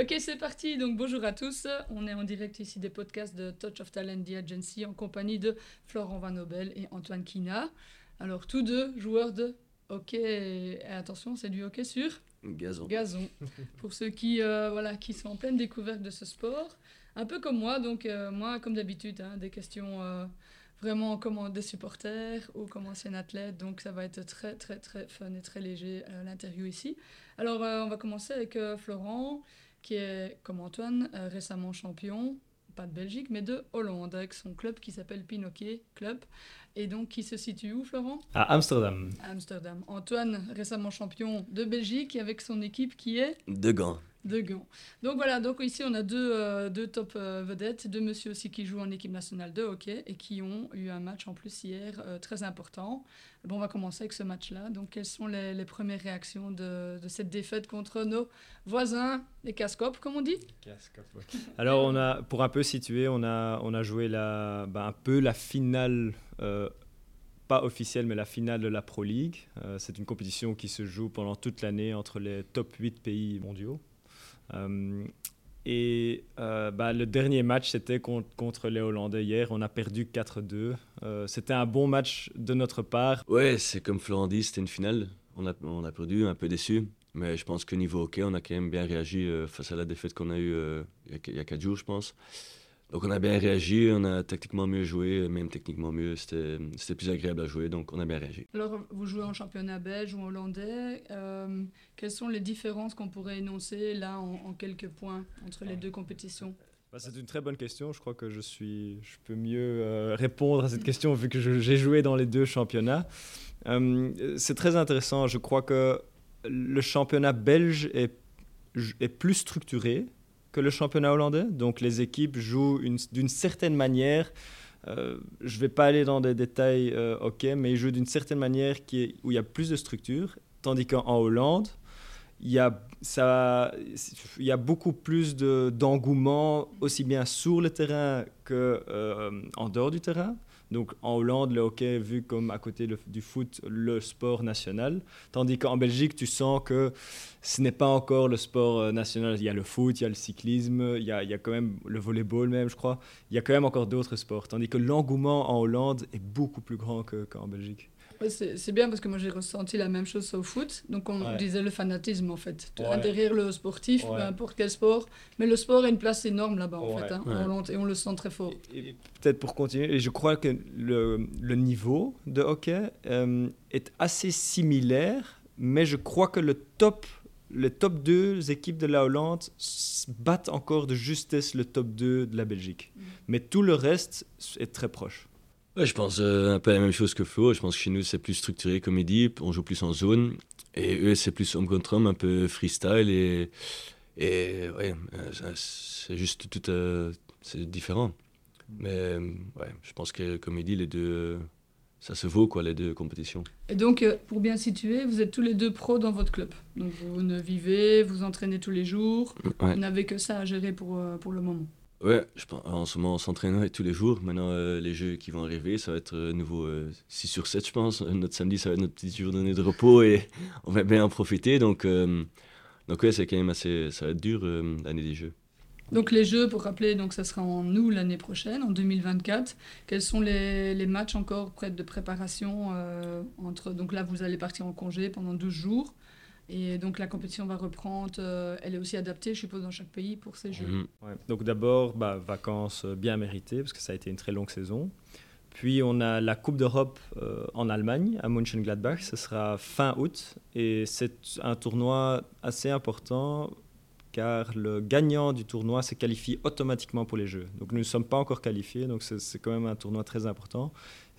Ok, c'est parti. Donc bonjour à tous. On est en direct ici des podcasts de Touch of Talent The Agency en compagnie de Florent Van Nobel et Antoine Kina. Alors tous deux joueurs de hockey. Et attention, c'est du hockey sur Gazon. gazon. Pour ceux qui euh, voilà qui sont en pleine découverte de ce sport, un peu comme moi. Donc euh, moi, comme d'habitude, hein, des questions euh, vraiment comme des supporters ou comme ancien athlète. Donc ça va être très très très fun et très léger l'interview ici. Alors euh, on va commencer avec euh, Florent, qui est comme Antoine euh, récemment champion, pas de Belgique, mais de Hollande, avec son club qui s'appelle Pinoquet Club. Et donc qui se situe où, Florent? À Amsterdam. Amsterdam. Antoine récemment champion de Belgique avec son équipe qui est? De gants. De Gand. Donc voilà, donc ici on a deux, euh, deux top euh, vedettes, deux messieurs aussi qui jouent en équipe nationale de hockey et qui ont eu un match en plus hier euh, très important. Bon, on va commencer avec ce match-là. Donc quelles sont les, les premières réactions de, de cette défaite contre nos voisins, les Cascopes, comme on dit? Alors, on a, pour un peu situer, on a, on a joué la, bah, un peu la finale, euh, pas officielle, mais la finale de la Pro League. Euh, c'est une compétition qui se joue pendant toute l'année entre les top 8 pays mondiaux. Euh, et euh, bah, le dernier match, c'était contre, les Hollandais hier. On a perdu 4-2. Euh, c'était un bon match de notre part. Ouais, c'est comme Florent dit, c'était une finale. On a, on a perdu, un peu déçu. Mais je pense que niveau hockey, on a quand même bien réagi face à la défaite qu'on a eue il y a 4 jours, je pense. Donc on a bien réagi, on a tactiquement mieux joué, même techniquement mieux. C'était c'était plus agréable à jouer, donc on a bien réagi. Alors vous jouez en championnat belge ou hollandais. Euh, quelles sont les différences qu'on pourrait énoncer là en, en quelques points entre les deux compétitions? Bah, c'est une très bonne question. Je crois que je, suis, je peux mieux euh, répondre à cette question vu que je- j'ai joué dans les deux championnats. Euh, c'est très intéressant. Je crois que le championnat belge est, est plus structuré que le championnat hollandais. Donc les équipes jouent une- d'une certaine manière. euh, je ne vais pas aller dans des détails, euh, ok, mais ils jouent d'une certaine manière qui est, où il y a plus de structure. Tandis qu'en Hollande, il y a, beaucoup plus de- d'engouement, aussi bien sur le terrain que euh, dehors du terrain. Donc en Hollande, le hockey est vu comme à côté du foot le sport national, tandis qu'en Belgique, tu sens que ce n'est pas encore le sport euh, national. Il y a le foot, il y a le cyclisme, il y a, quand même le volleyball même, je crois. Il y a quand même encore d'autres sports, tandis que l'engouement en Hollande est beaucoup plus grand que- qu'en Belgique. Ouais, c'est c'est bien parce que moi j'ai ressenti la même chose au foot. Donc on Ouais. disait le fanatisme en fait. Ouais. Derrière le sportif, peu importe quel sport. Mais le sport a une place énorme là-bas en fait. hein, Hollande, et on le sent très fort. Et- et Peut-être pour continuer, et je crois que le, le niveau de hockey euh, est assez similaire, mais je crois que le top, les top 2 équipes de la Hollande battent encore de justesse le top 2 de la Belgique. Mais tout le reste est très proche. Ouais, je pense euh, un peu la même chose que Flo. Je pense que chez nous, c'est plus structuré dit. On joue plus en zone. Et eux, c'est plus homme contre homme, un peu freestyle. Et, et ouais, euh, c'est juste tout. euh, c'est différent. Mais ouais, je pense que, dit, les deux. ça se vaut, quoi, les deux compétitions. Et donc, pour bien situer, vous êtes tous les deux pros dans votre club. Donc vous ne vivez, vous entraînez tous les jours. Ouais. Vous n'avez que ça à gérer pour, pour le moment. Ouais, je pense, en ce moment, on s'entraîne ouais, tous les jours. Maintenant, euh, les jeux qui vont arriver, ça va être euh, nouveau euh, 6 sur 7, je pense. Euh, Notre samedi, ça va être notre petite journée de repos et on va bien en profiter. Donc, euh, donc ouais, c'est quand même assez. Ça va être dur euh, l'année des jeux. Donc les jeux, pour rappeler, donc ça sera en août l'année prochaine, en 2024. Quels sont les, les matchs encore près de préparation euh, entre Donc là, vous allez partir en congé pendant 12 jours. Et donc la compétition va reprendre. euh, elle est aussi adaptée, je suppose, dans chaque pays pour ces jeux. Mhm. Ouais. Donc d'abord, bah, vacances euh, bien méritées, parce que ça a été une très longue saison. Puis on a la Coupe d'Europe euh, en Allemagne, à Mönchengladbach. Ce sera fin août. Et c'est un tournoi assez important, car le gagnant du tournoi se qualifie automatiquement pour les Jeux. Donc nous ne sommes pas encore qualifiés, donc c'est quand même un tournoi très important.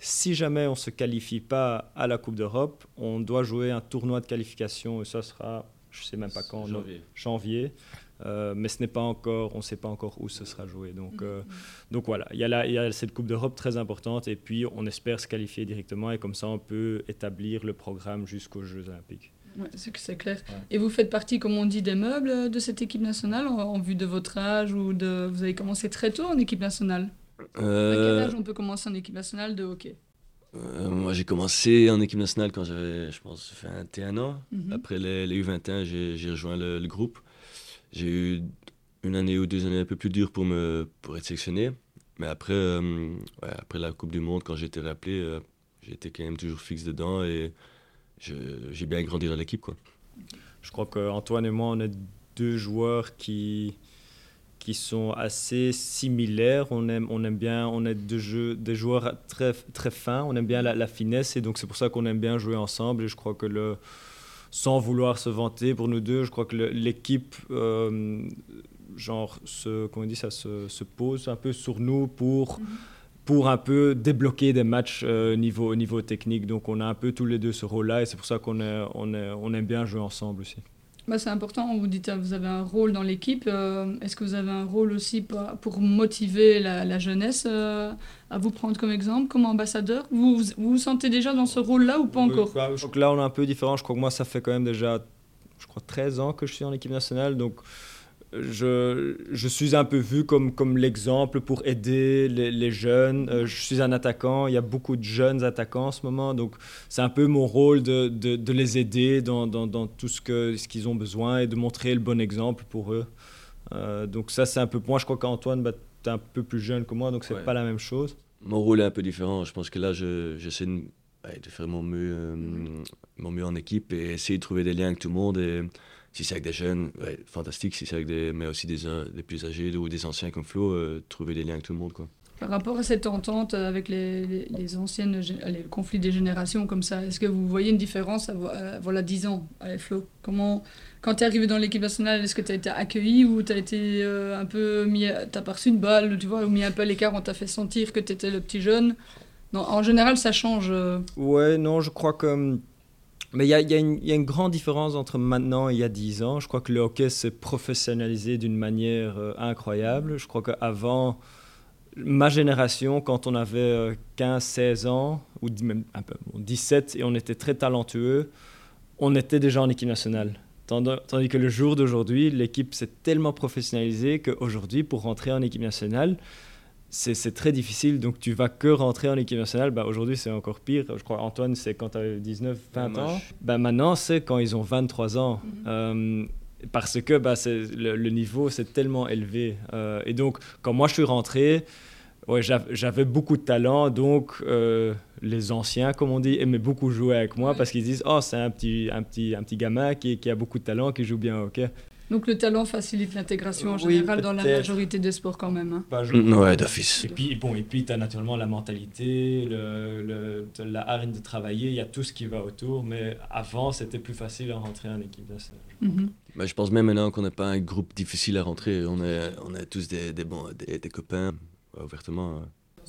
Si jamais on ne se qualifie pas à la Coupe d'Europe, on doit jouer un tournoi de qualification, et ça sera, je ne sais même pas quand, no- janvier. Euh, mais ce n'est pas encore, on ne sait pas encore où ce sera joué. Donc, euh, donc voilà, il y, a la- il y a cette Coupe d'Europe très importante et puis on espère se qualifier directement et comme ça on peut établir le programme jusqu'aux Jeux Olympiques. Ouais, c'est c'est clair. Ouais. Et vous faites partie, comme on dit, des meubles de cette équipe nationale en, en vue de votre âge ou de... Vous avez commencé très tôt en équipe nationale? À quel Euh, âge on peut commencer en équipe nationale de hockey? Euh, moi, j'ai commencé en équipe nationale quand j'avais, je pense, 21 ans. Mhm. Après les, les U21, j'ai rejoint le, le groupe. j'ai eu une année ou deux années un peu plus dures pour, me, pour être sélectionné. Mais après, ouais, après la Coupe du Monde, quand j'ai été rappelé, j'étais quand même toujours fixe dedans et j'ai bien grandi dans l'équipe. quoi. Je crois qu'Antoine et moi, on est deux joueurs qui, qui sont assez similaires. On aime, on aime bien, on est deux, jeux, des joueurs très, très fins, on aime bien la, finesse et donc c'est pour ça qu'on aime bien jouer ensemble. Et je crois que le, sans vouloir se vanter pour nous deux, je crois que l'équipe, euh, genre, se, comment on dit ça, se, se, pose un peu sur nous pour. Mhm pour un peu débloquer des matchs euh, niveau, niveau technique. Donc on a un peu tous les deux ce rôle-là et c'est pour ça qu'on on on aime bien jouer ensemble aussi. Bah, c'est important, vous dites vous avez un rôle dans l'équipe. Euh, est-ce que vous avez un rôle aussi pour, motiver la, jeunesse euh, à vous prendre comme exemple, comme ambassadeur? Vous, vous, vous sentez déjà dans ce rôle-là ou pas encore? bah, Donc là on est un peu différent. Je crois que moi ça fait quand même déjà je crois 13 ans que je suis en équipe nationale. Donc je, je, suis un peu vu comme, comme l'exemple pour aider les, les jeunes. Euh, je suis un attaquant, il y a beaucoup de jeunes attaquants en ce moment, donc c'est un peu mon rôle de, de, de les aider dans, dans, dans tout ce qu'ils ce qu'ils ont besoin et de montrer le bon exemple pour eux. Euh, donc ça, c'est un peu... Moi, je crois qu'Antoine, bah, tu es un peu plus jeune que moi, donc c'est pas la même chose. Mon rôle est un peu différent. Je pense que là, j'essaie de, de, faire mon mieux, euh, mon mieux en équipe et essayer de trouver des liens avec tout le monde. Et, si c'est avec des jeunes, fantastique. Si c'est avec des, mais aussi des, euh, des, plus âgés ou des anciens comme Flo, euh, trouver des liens avec tout le monde. Quoi. Par rapport à cette entente avec les, les, anciennes, les conflits des générations comme ça, est-ce que vous voyez une différence à, voilà 10 ans? Avec Flo Comment, quand tu es arrivé dans l'équipe nationale, est-ce que tu as été accueilli ou tu as été euh, un peu mis, t'as pas reçu une balle, tu vois, ou mis un peu à l'écart, on t'a fait sentir que tu étais le petit jeune? Non, En général, ça change. Ouais, non, je crois que mais il y, a, une grande différence entre maintenant et il y a 10 ans. Je crois que le hockey s'est professionnalisé d'une manière euh, incroyable. Je crois qu'avant, ma génération, quand on avait 15-16 euh, ans, ou même un peu, 17, et on était très talentueux, on était déjà en équipe nationale. Tandis que le jour d'aujourd'hui, l'équipe s'est tellement professionnalisée qu'aujourd'hui, pour rentrer en équipe nationale, c'est très difficile. Donc, tu vas que rentrer en équipe nationale. Bah, Aujourd'hui, c'est encore pire. Je crois, Antoine, c'est quand tu as 19, 20 ans. Bah, maintenant, c'est quand ils ont 23 ans. Mhm. Euh, parce que bah, le, le, niveau, c'est tellement élevé. Euh, et donc, quand moi, je suis rentré, ouais, j'avais beaucoup de talent. Donc, euh, les anciens, comme on dit, aimaient beaucoup jouer avec moi parce qu'ils disent « Oh, c'est un petit, un, petit, un petit gamin qui, qui, a beaucoup de talent, qui joue bien au hockey. » Donc le talent facilite l'intégration en général dans la majorité des sports quand même. Hein. Mm, ouais, d'office. Et puis, bon, et puis tu as naturellement la mentalité, le, le, la hargne de travailler, il y a tout ce qui va autour, mais avant c'était plus facile à rentrer en équipe nationale. Mm -hmm. je pense même maintenant qu'on n'est pas un groupe difficile à rentrer, on est, on est tous des, des, bons, des, des copains, ouvertement.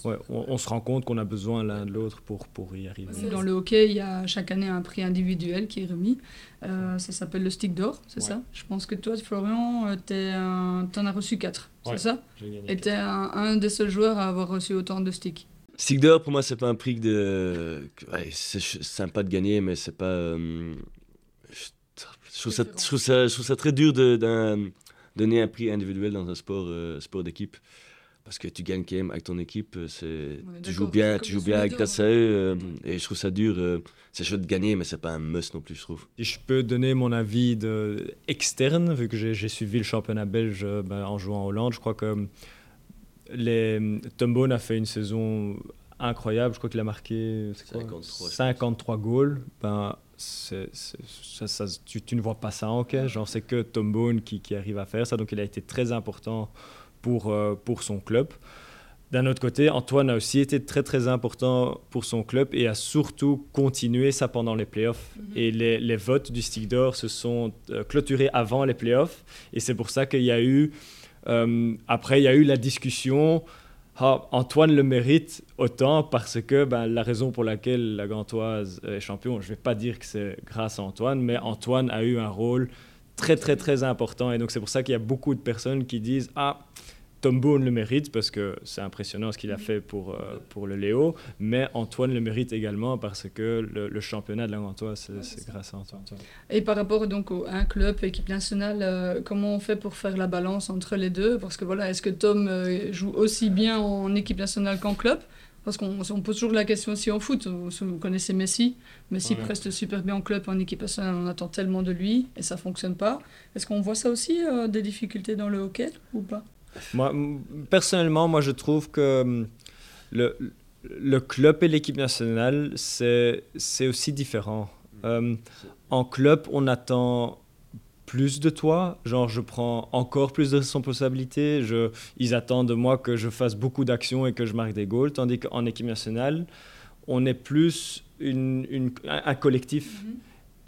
Ouais, on, se rend compte qu'on a besoin l'un de l'autre pour, pour y arriver. Dans le hockey, il y a chaque année un prix individuel qui est remis. Euh, ça s'appelle le stick d'or, c'est ça? Je pense que toi, Florian, euh, tu en as reçu quatre, c'est ça? Et tu es un, un, des seuls joueurs à avoir reçu autant de sticks. Stick d'or, pour moi, c'est pas un prix de. Ouais, c'est sympa de gagner, mais c'est pas. Euh, je, trouve ça, je, trouve ça, je trouve ça très dur de, de, donner un prix individuel dans un sport, sport d'équipe parce que tu gagnes quand même avec ton équipe. C'est, tu joues bien, tu joues bien grâce à eux. Euh, et je trouve ça dur. Euh, c'est chouette de gagner, mais c'est pas un must non plus, je trouve. Si je peux donner mon avis de, externe, vu que j'ai, suivi le championnat belge euh, ben, en jouant en Hollande, je crois que les, Tom Bone a fait une saison incroyable. Je crois qu'il a marqué 53, 53 goals. Ben, c'est, ça, ça, tu, tu, ne vois pas ça en caisse. Genre, c'est que Tom Bone qui, qui arrive à faire ça. Donc, il a été très important pour, euh, pour son club. D'un autre côté, Antoine a aussi été très très important pour son club et a surtout continué ça pendant les playoffs. Mhm. Et les, les, votes du Stick d'Or se sont euh, clôturés avant les playoffs. Et c'est pour ça qu'il y a eu, euh, après, il y a eu la discussion. Ah, Antoine le mérite autant parce que ben, la raison pour laquelle la Gantoise est champion, je ne vais pas dire que c'est grâce à Antoine, mais Antoine a eu un rôle très très très important. Et donc c'est pour ça qu'il y a beaucoup de personnes qui disent Ah, Tom Boone le mérite parce que c'est impressionnant ce qu'il a fait pour, euh, pour le Léo, mais Antoine le mérite également parce que le, championnat de la Gantoise, c'est grâce à Antoine. Et par rapport donc au un club, équipe nationale, euh, comment on fait pour faire la balance entre les deux? Parce que voilà, est-ce que Tom euh, joue aussi bien en équipe nationale qu'en club? Parce qu'on pose toujours la question aussi en foot. Vous connaissez Messi. Messi preste super bien en club, en équipe nationale. On attend tellement de lui et ça fonctionne pas. Est-ce qu'on voit ça aussi, euh, des difficultés dans le hockey ou pas? Moi, Personnellement, moi je trouve que le, le club et l'équipe nationale, c'est aussi différent. Hum, en club, on attend plus de toi, genre je prends encore plus de responsabilités, je, ils attendent de moi que je fasse beaucoup d'actions et que je marque des goals, tandis qu'en équipe nationale, on est plus une, une, un, collectif. Mhm.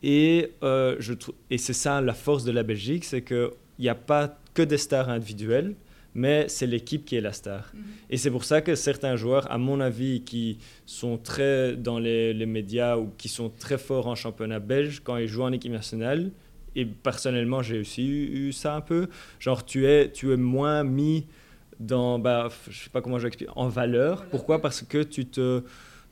Et, euh, je, et c'est ça la force de la Belgique, c'est qu'il n'y a pas que des stars individuelles, mais c'est l'équipe qui est la star. Mhm. Et c'est pour ça que certains joueurs, à mon avis, qui sont très dans les, les, médias ou qui sont très forts en championnat belge, quand ils jouent en équipe nationale, et personnellement, j'ai aussi eu, ça un peu. Genre, tu es, tu es moins mis dans, bah, je sais pas comment je expliquer, en valeur. Pourquoi? Parce que tu te,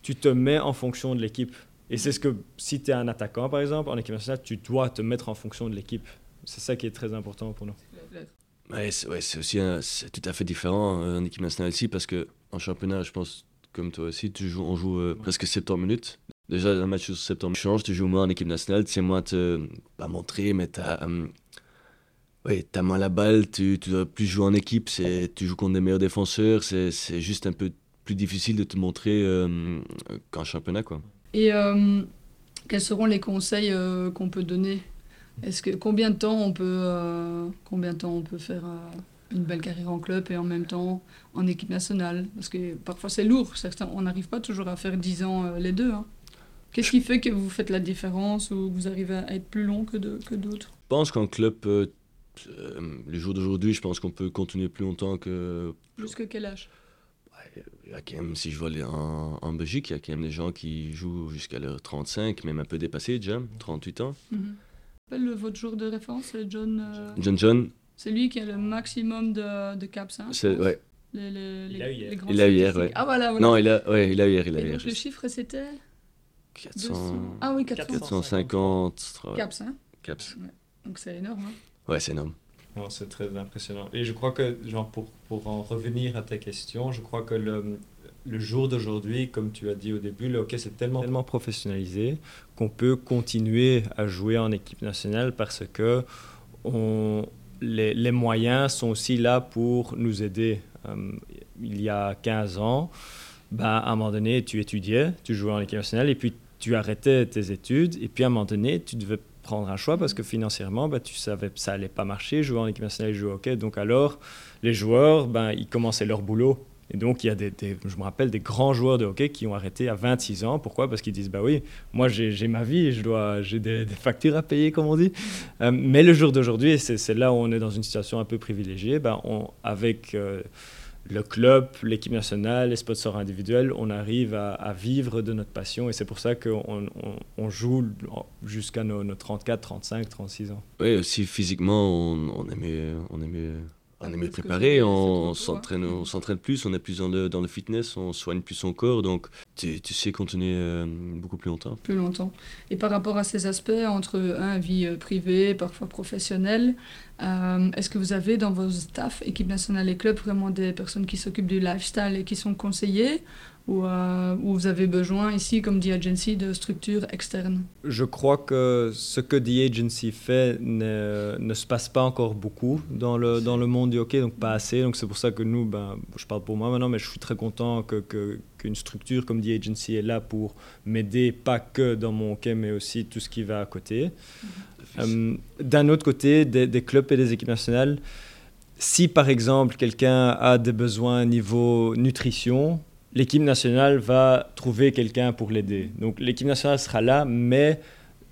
tu te mets en fonction de l'équipe. Et c'est ce que, si tu es un attaquant, par exemple, en équipe nationale, tu dois te mettre en fonction de l'équipe. C'est ça qui est très important pour nous. Ouais, c'est ouais, aussi c'est tout à fait différent euh, en équipe nationale ici parce que en championnat, je pense, comme toi aussi, tu joues, on joue euh, presque 70 minutes. Déjà, un match sur septembre change, tu joues moins en équipe nationale, tu sais moins te, pas montrer, mais tu as, euh, ouais, as moins la balle, tu, tu dois plus jouer en équipe, tu joues contre des meilleurs défenseurs, c'est juste un peu plus difficile de te montrer euh, qu'en championnat. Quoi. Et euh, quels seront les conseils qu'on peut donner? Est-ce que combien de temps on peut, combien de temps on peut faire une belle carrière en club et en même temps en équipe nationale? Parce que parfois c'est lourd, certains, on n'arrive pas toujours à faire 10 ans les deux. Hein. Qu'est-ce qui fait que vous faites la différence ou vous arrivez à être plus long que d'autres que Je pense qu'en club, euh, les jours d'aujourd'hui, je pense qu'on peut continuer plus longtemps que. Plus que quel âge? Il y a quand même, si je vois en, en, Belgique, il y a quand même des gens qui jouent jusqu'à leur 35, même un peu dépassé déjà, 38 ans. Mm -hmm. Votre jour de référence, c'est John. Euh, John John. C'est lui qui a le maximum de, de caps. Hein, c'est, ouais. Les, les, il a eu hier. Il a eu hier, ouais. Ah voilà, voilà. Non, il a, ouais, il a eu hier. Il a Et eu donc, le chiffre, c'était? 400... Ah oui, 450. Caps, hein Caps. Donc c'est énorme. Hein ouais, c'est énorme. c'est très impressionnant. Et je crois que, genre, pour, pour en revenir à ta question, je crois que le, le jour d'aujourd'hui, comme tu as dit au début, le hockey c'est tellement, tellement professionnalisé qu'on peut continuer à jouer en équipe nationale parce que on, les, les moyens sont aussi là pour nous aider. Euh, il y a 15 ans, bah, à un moment donné, tu étudiais, tu jouais en équipe nationale, et puis tu arrêtais tes études, et puis à un moment donné, tu devais prendre un choix parce que financièrement, bah, tu savais ça allait pas marcher, jouer en équipe nationale jouer au hockey. Donc alors, les joueurs, ben, ils commençaient leur boulot. Et donc, il y a des, je me rappelle des grands joueurs de hockey qui ont arrêté à 26 ans. Pourquoi? Parce qu'ils disent, bah oui, moi j'ai ma vie, j'ai des, factures à payer, comme on dit. Euh, mais le jour d'aujourd'hui, c'est là où on est dans une situation un peu privilégiée, ben, on, avec... Euh, le club, l'équipe nationale, les sponsors individuels, on arrive à, vivre de notre passion et c'est pour ça qu'on on, joue jusqu'à nos, nos, 34, 35, 36 ans. Oui, aussi physiquement, on, on aimait, on aimait on est mieux préparé, on s'entraîne, on s'entraîne plus, on est plus dans le, dans le fitness, on soigne plus son corps, donc tu, tu sais continuer euh, beaucoup plus longtemps. Plus longtemps. Et par rapport à ces aspects entre un vie euh, privée, parfois professionnelle, euh, est-ce que vous avez dans vos staffs, équipe nationale et club, vraiment des personnes qui s'occupent du lifestyle et qui sont conseillées ou, euh, vous avez besoin ici, comme The Agency, de structures externes? Je crois que ce que The Agency fait ne, ne, se passe pas encore beaucoup dans le, dans le monde du hockey, donc pas assez. Donc c'est pour ça que nous, ben, je parle pour moi maintenant, mais je suis très content que, qu'une structure comme The Agency est là pour m'aider, pas que dans mon hockey, mais aussi tout ce qui va à côté. Euh, d'un autre côté, des, des clubs et des équipes nationales, si par exemple quelqu'un a des besoins niveau nutrition, l'équipe nationale va trouver quelqu'un pour l'aider. Donc l'équipe nationale sera là, mais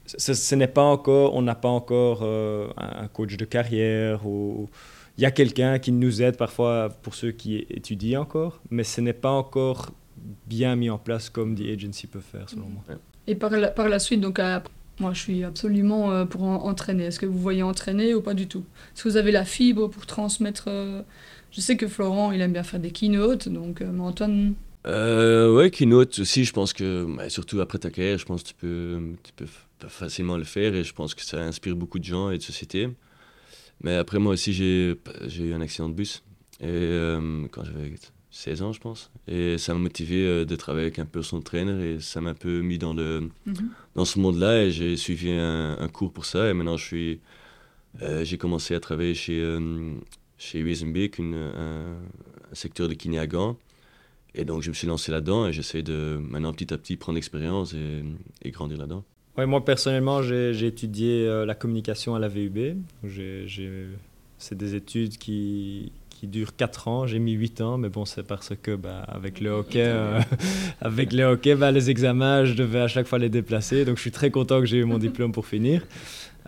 ce, n'est pas encore, on n'a pas encore euh, un coach de carrière ou il y a quelqu'un qui nous aide parfois pour ceux qui étudient encore, mais ce n'est pas encore bien mis en place comme The Agency peut faire selon moi. Et par la, par la suite, donc moi je suis absolument euh, pour entraîner. Est-ce que vous voyez entraîner ou pas du tout? Est-ce que vous avez la fibre pour transmettre euh, Je sais que Florent il aime bien faire des keynotes, donc mais Antoine? Euh, ouais, keynote aussi, je pense que, bah, surtout après ta carrière, je pense que tu peux, tu peux facilement le faire et je pense que ça inspire beaucoup de gens et de sociétés. Mais après, moi aussi, j'ai eu un accident de bus. Et euh, quand j'avais 16 ans, je pense. Et ça m'a motivé euh, de travailler avec un personal trainer et ça m'a un peu mis dans, le, Mhm. dans ce monde-là et j'ai suivi un, un cours pour ça. Et maintenant, je suis, euh, j'ai commencé à travailler chez, euh, chez Wezenbeek, une- un, un secteur de kiné à Gand. Et donc, je me suis lancé là-dedans et j'essaie de maintenant petit à petit prendre l'expérience et, et grandir là-dedans. Ouais, moi, personnellement, j'ai j'ai étudié euh, la communication à la VUB. J'ai- j'ai- C'est des études qui, qui durent 4 ans. J'ai mis 8 ans, mais bon, c'est parce que bah, avec le hockey, euh, avec le hockey bah, les examens, je devais à chaque fois les déplacer. Donc, je suis très content que j'ai eu mon diplôme pour finir.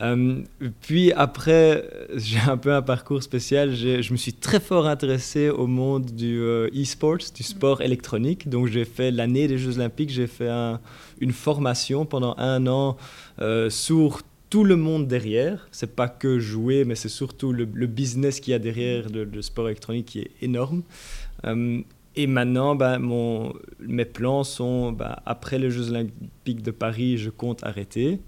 Euh, puis après, j'ai un peu un parcours spécial. Je me suis très fort intéressé au monde du euh, e-sports, du sport électronique. Donc j'ai fait l'année des Jeux Olympiques, j'ai fait un- une formation pendant un an euh, sur tout le monde derrière. C'est pas que jouer, mais c'est surtout le, business qu'il y a derrière le, sport électronique qui est énorme. Euh, et maintenant, mon, mes plans sont, ben, après les Jeux Olympiques de Paris, je compte arrêter.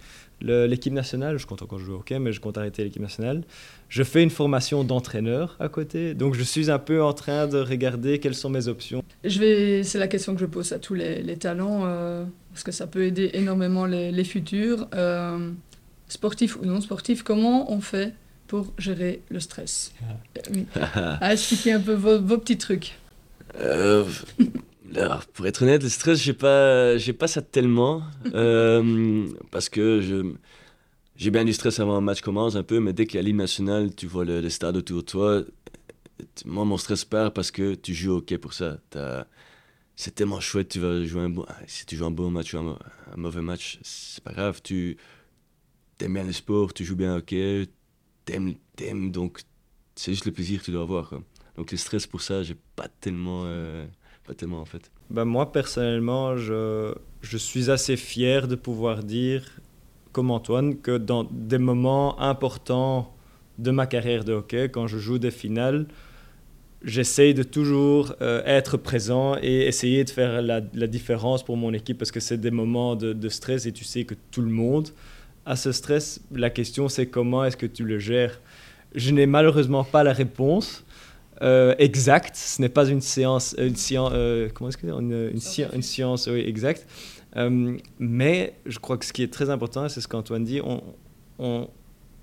L'équipe nationale, je compte encore jouer au hockey, mais je compte arrêter l'équipe nationale. Je fais une formation d'entraîneur à côté, donc je suis un peu en train de regarder quelles sont mes options. C'est la question que je pose à tous les, talents, euh, parce que ça peut aider énormément les, les futurs, euh, sportifs ou non sportifs. Comment on fait pour gérer le stress Euh, oui. À expliquer un peu vos, vos petits trucs. Euh, alors, pour être honnête, le stress, j'ai pas, j'ai pas ça tellement. euh, parce que je, j'ai bien du stress avant un match commence un peu, mais dès qu'il y a l'hymne national, tu vois le, le stade autour de toi. Moi, mon stress part parce que tu joues au hockey pour ça. C'est tellement chouette, tu vas jouer un bon. ah, Si tu joues un bon match ou un mauvais match, c'est pas grave. Tu aimes bien le sport, tu joues bien au hockey, t'aimes, t'aimes, donc c'est juste le plaisir que tu dois avoir. Donc le stress pour ça, j'ai pas tellement, euh, pas tellement en fait. Ben, moi, personnellement, je, je suis assez fier de pouvoir dire, comme Antoine, que dans des moments importants de ma carrière de hockey, quand je joue des finales, j'essaye de toujours euh, être présent et essayer de faire la, la différence pour mon équipe parce que c'est des moments de stress et tu sais que tout le monde a ce stress. La question, c'est comment est-ce que tu le gères? Je n'ai malheureusement pas la réponse euh, exacte. Ce n'est pas une séance, une science, euh, comment est-ce une, exacte. Euh, mais je crois que ce qui est très important, c'est ce qu'Antoine dit, on,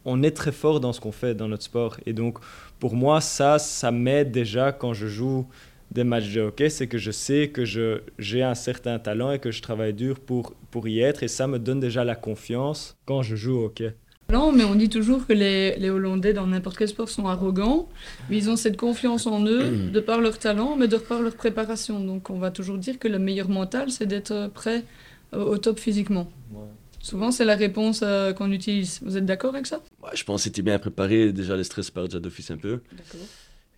on est très fort dans ce qu'on fait dans notre sport. Et donc, pour moi, ça, ça m'aide déjà quand je joue des matchs de hockey, c'est que je sais que je, j'ai un certain talent et que je travaille dur pour, pour y être. Et ça me donne déjà la confiance quand je joue au hockey. Non, mais on dit toujours que les, les Hollandais dans n'importe quel sport sont arrogants, mais ils ont cette confiance en eux de par leur talent, mais de par leur préparation. Donc on va toujours dire que le meilleur mental, c'est d'être prêt au top physiquement. Souvent, c'est la réponse euh, qu'on utilise. Vous êtes d'accord avec ça? Ouais, je pense que c'était bien préparé. Déjà, le stress part déjà d'office un peu. D'accord.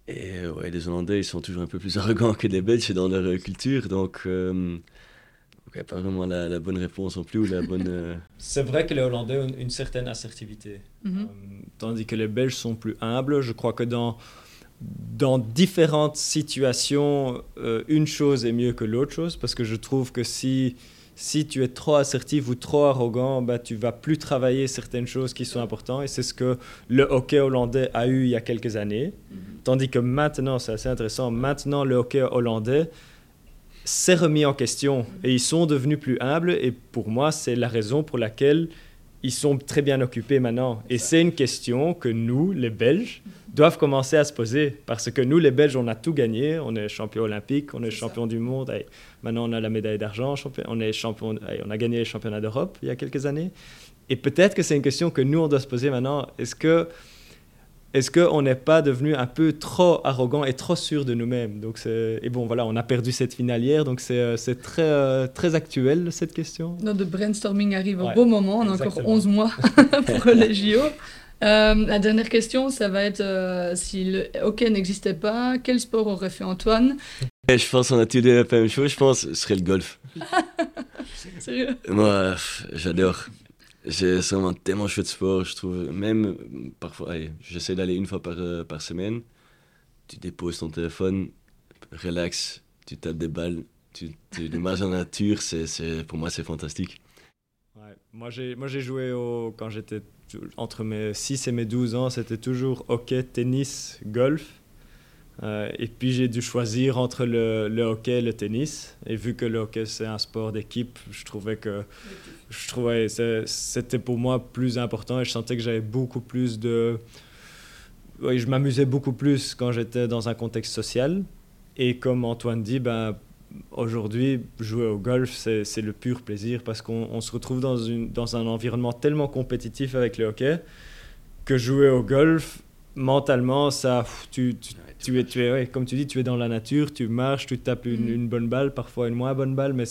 Et ouais, les Hollandais, ils sont toujours un peu plus arrogants que les Belges dans leur euh, culture. Donc, euh, ouais, pas vraiment la, la bonne réponse non plus ou la bonne. euh, C'est vrai que les Hollandais ont une certaine assertivité. Mhm. Euh, tandis que les Belges sont plus humbles. Je crois que dans, dans différentes situations, euh, une chose est mieux que l'autre chose, parce que je trouve que si, si tu es trop assertif ou trop arrogant, bah, tu vas plus travailler certaines choses qui sont importantes, et c'est ce que le hockey hollandais a eu il y a quelques années. Tandis que maintenant, c'est assez intéressant, maintenant le hockey hollandais s'est remis en question, et ils sont devenus plus humbles, et pour moi, c'est la raison pour laquelle ils sont très bien occupés maintenant. Et c'est une question que nous, les Belges, doivent commencer à se poser. Parce que nous, les Belges, on a tout gagné. On est champion olympique, on est champion du monde. Allez, maintenant, on a la médaille d'argent. On, est champion, allez, on a gagné les championnats d'Europe il y a quelques années. Et peut-être que c'est une question que nous, on doit se poser maintenant. Est-ce que est-ce qu'on n'est pas devenu un peu trop arrogant et trop sûr de nous-mêmes? Donc c'est- Et bon, voilà, on a perdu cette finale hier, donc c'est euh, c'est très, euh, très actuel, cette question. Notre brainstorming arrive au Ouais, beau moment. On a encore exactement. 11 mois pour les JO. Euh, la dernière question, ça va être euh, si le hockey n'existait pas, quel sport aurait fait Antoine? Et je pense qu'on a tous la même chose. Je pense que ce serait le golf. Sérieux? Moi, j'adore. C'est vraiment tellement chouette sport, je trouve. Même parfois, j'essaie d'aller une fois par, euh, par semaine. Tu déposes ton téléphone, relax, tu tapes des balles, tu, tu, marches la nature. C'est, pour moi, c'est fantastique. Moi, j'ai, moi, j'ai joué au, quand j'étais entre mes 6 et mes 12 ans, c'était toujours hockey, tennis, golf. Euh, et puis j'ai dû choisir entre le, hockey et le tennis. Et vu que le hockey c'est un sport d'équipe, je trouvais que je trouvais c'était pour moi plus important et je sentais que j'avais beaucoup plus de oui, je m'amusais beaucoup plus quand j'étais dans un contexte social. Et comme Antoine dit, ben, aujourd'hui, jouer au golf, c'est le pur plaisir parce qu'on se retrouve dans, une, dans un environnement tellement compétitif avec le hockey que jouer au golf, mentalement, ça, tu es, tu es comme tu dis, tu es dans la nature, tu marches, tu tapes une, mm. une bonne balle, parfois une moins bonne balle, mais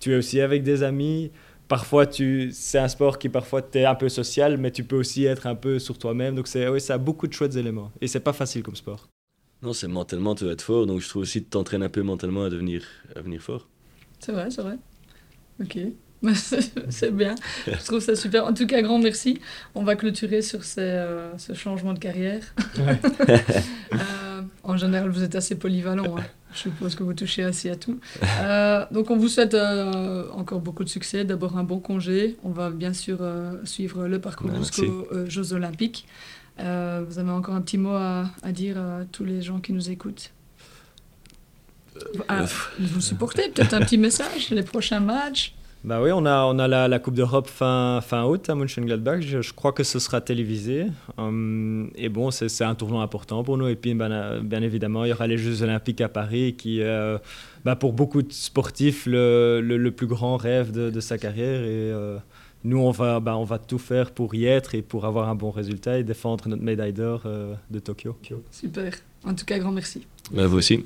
tu es aussi avec des amis. Parfois, tu, c'est un sport qui parfois t'es un peu social, mais tu peux aussi être un peu sur toi-même. Donc c'est, oui, ça a beaucoup de chouettes éléments. Et c'est pas facile comme sport. Non, c'est mentalement, tu dois être fort. Donc je trouve aussi que tu t'entraînes un peu mentalement à devenir, à devenir fort. C'est vrai, c'est vrai. Ok. c'est bien. Je trouve ça super. En tout cas, grand merci. On va clôturer sur ces, euh, ce changement de carrière. euh, en général, vous êtes assez polyvalent. Hein. Je suppose que vous touchez assez à tout. Euh, donc, on vous souhaite euh, encore beaucoup de succès. D'abord, un bon congé. On va bien sûr suivre le parcours jusqu'aux Jeux Olympiques. vous avez encore un petit mot à, à, dire à tous les gens qui nous écoutent? Ah, Vous supportez peut-être un petit message, les prochains matchs? Bah oui, on a, on a la, la Coupe d'Europe fin, fin août à Mönchengladbach. Je, je crois que ce sera télévisé. Hum, et bon, c'est un tournoi important pour nous. Et puis, ben, bien évidemment, il y aura les Jeux Olympiques à Paris qui, euh, bah, pour beaucoup de sportifs, le, le, plus grand rêve de, de sa carrière. Et euh, nous, on va, bah, on va tout faire pour y être et pour avoir un bon résultat et défendre notre médaille d'or euh, de Tokyo. Super. En tout cas, grand merci. Bah, vous aussi.